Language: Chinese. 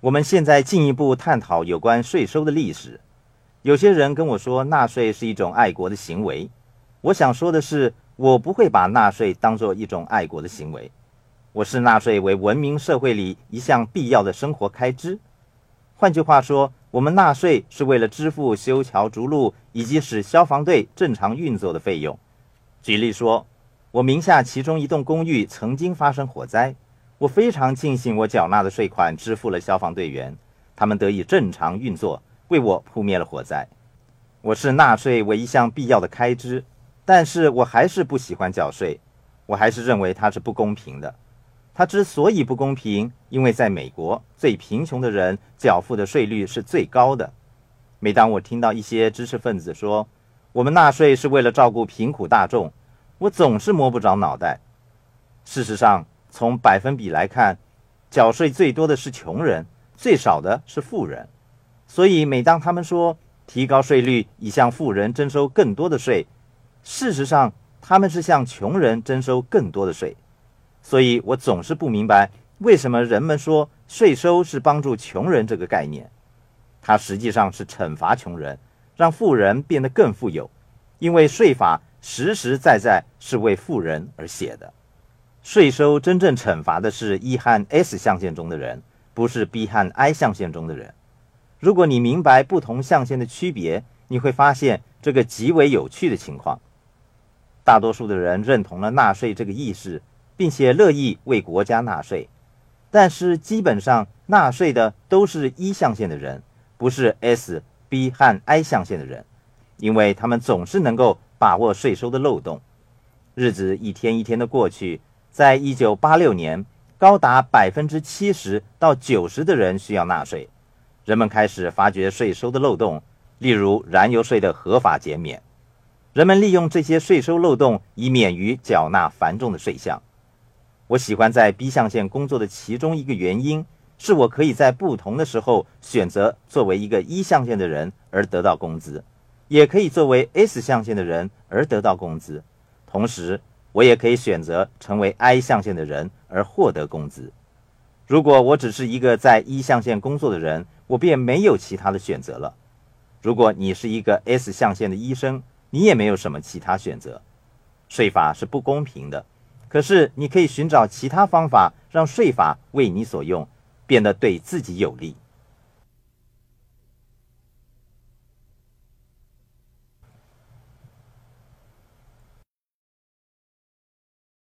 我们现在进一步探讨有关税收的历史。有些人跟我说，纳税是一种爱国的行为。我想说的是，我不会把纳税当作一种爱国的行为。我视纳税为文明社会里一项必要的生活开支。换句话说，我们纳税是为了支付修桥筑路以及使消防队正常运作的费用。举例说，我名下其中一栋公寓曾经发生火灾，我非常庆幸我缴纳的税款支付了消防队员，他们得以正常运作，为我扑灭了火灾。我视纳税为一项必要的开支，但是我还是不喜欢缴税，我还是认为它是不公平的。它之所以不公平，因为在美国，最贫穷的人缴付的税率是最高的。每当我听到一些知识分子说我们纳税是为了照顾贫苦大众，我总是摸不着脑袋。事实上，从百分比来看，缴税最多的是穷人，最少的是富人。所以，每当他们说提高税率以向富人征收更多的税，事实上他们是向穷人征收更多的税。所以我总是不明白，为什么人们说税收是帮助穷人这个概念，它实际上是惩罚穷人，让富人变得更富有。因为税法实实在在是为富人而写的，税收真正惩罚的是 E 和 S 象限中的人，不是 B 和 I 象限中的人。如果你明白不同象限的区别，你会发现这个极为有趣的情况。大多数的人认同了纳税这个意识。并且乐意为国家纳税，但是基本上纳税的都是一象限的人，不是 S、B 和 I 象限的人，因为他们总是能够把握税收的漏洞。日子一天一天的过去，在一九八六年，高达百分之七十到九十的人需要纳税，人们开始发觉税收的漏洞，例如燃油税的合法减免，人们利用这些税收漏洞以免于缴纳繁重的税项。我喜欢在 B 象限工作的其中一个原因，是我可以在不同的时候选择作为一个一象限的人而得到工资，也可以作为 S 象限的人而得到工资。同时，我也可以选择成为 I 象限的人而获得工资。如果我只是一个在一象限工作的人，我便没有其他的选择了。如果你是一个 S 象限的医生，你也没有什么其他选择。税法是不公平的。可是，你可以寻找其他方法，让税法为你所用，变得对自己有利。